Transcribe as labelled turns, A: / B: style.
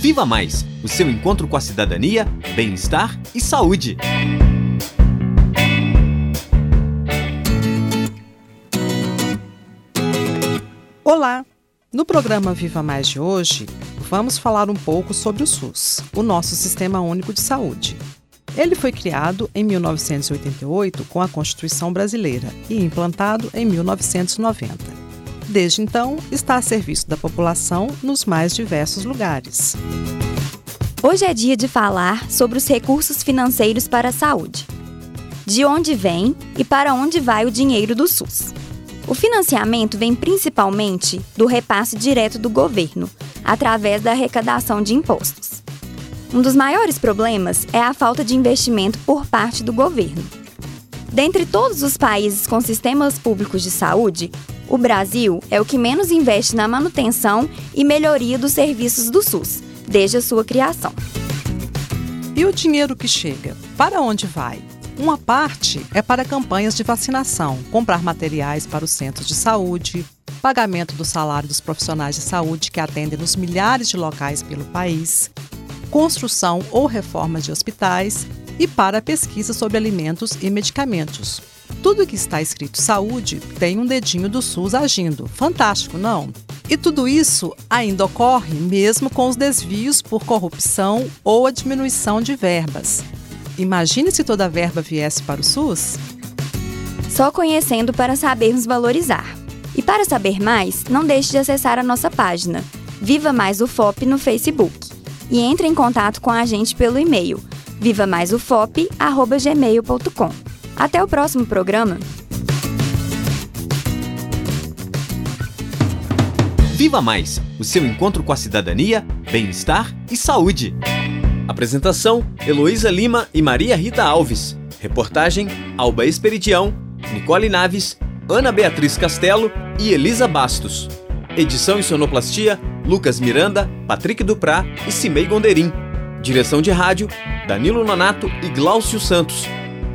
A: Viva Mais o seu encontro com a cidadania, bem-estar e saúde.
B: Olá! No programa Viva Mais de hoje, vamos falar um pouco sobre o SUS, o nosso Sistema Único de Saúde. Ele foi criado em 1988 com a Constituição Brasileira e implantado em 1990. Desde então, está a serviço da população nos mais diversos lugares.
C: Hoje é dia de falar sobre os recursos financeiros para a saúde. De onde vem e para onde vai o dinheiro do SUS? O financiamento vem principalmente do repasse direto do governo, através da arrecadação de impostos. Um dos maiores problemas é a falta de investimento por parte do governo. Dentre todos os países com sistemas públicos de saúde, o Brasil é o que menos investe na manutenção e melhoria dos serviços do SUS, desde a sua criação.
B: E o dinheiro que chega? Para onde vai? Uma parte é para campanhas de vacinação, comprar materiais para os centros de saúde, pagamento do salário dos profissionais de saúde que atendem nos milhares de locais pelo país, construção ou reforma de hospitais e para pesquisa sobre alimentos e medicamentos. Tudo que está escrito saúde tem um dedinho do SUS agindo. Fantástico, não? E tudo isso ainda ocorre mesmo com os desvios por corrupção ou a diminuição de verbas. Imagine se toda a verba viesse para o SUS?
C: Só conhecendo para sabermos valorizar. E para saber mais, não deixe de acessar a nossa página Viva Mais UFOP no Facebook e entre em contato com a gente pelo e-mail vivamaisufop@gmail.com. Até o próximo programa.
A: Viva Mais, o seu encontro com a cidadania, bem-estar e saúde. Apresentação: Heloísa Lima e Maria Rita Alves. Reportagem: Alba Esperidião, Nicole Naves, Ana Beatriz Castelo e Elisa Bastos. Edição e sonoplastia: Lucas Miranda, Patrick Duprá e Cimei Gonderim. Direção de rádio: Danilo Nonato e Gláucio Santos.